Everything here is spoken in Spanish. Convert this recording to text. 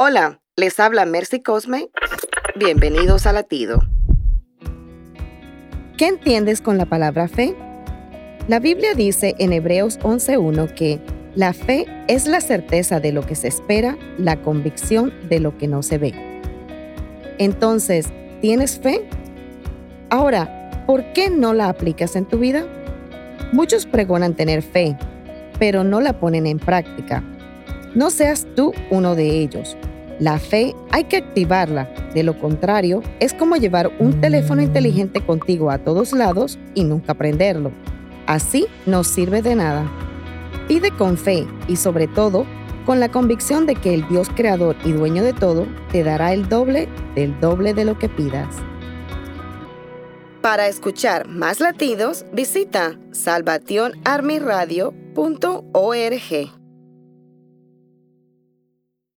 Hola, les habla Mercy Cosme. Bienvenidos a Latido. ¿Qué entiendes con la palabra fe? La Biblia dice en Hebreos 11.1 que la fe es la certeza de lo que se espera, la convicción de lo que no se ve. Entonces, ¿tienes fe? Ahora, ¿por qué no la aplicas en tu vida? Muchos pregonan tener fe, pero no la ponen en práctica. No seas tú uno de ellos. La fe hay que activarla, de lo contrario es como llevar un teléfono inteligente contigo a todos lados y nunca prenderlo. Así no sirve de nada. Pide con fe y sobre todo con la convicción de que el Dios creador y dueño de todo te dará el doble del doble de lo que pidas. Para escuchar más latidos, visita salvationarmyradio.org.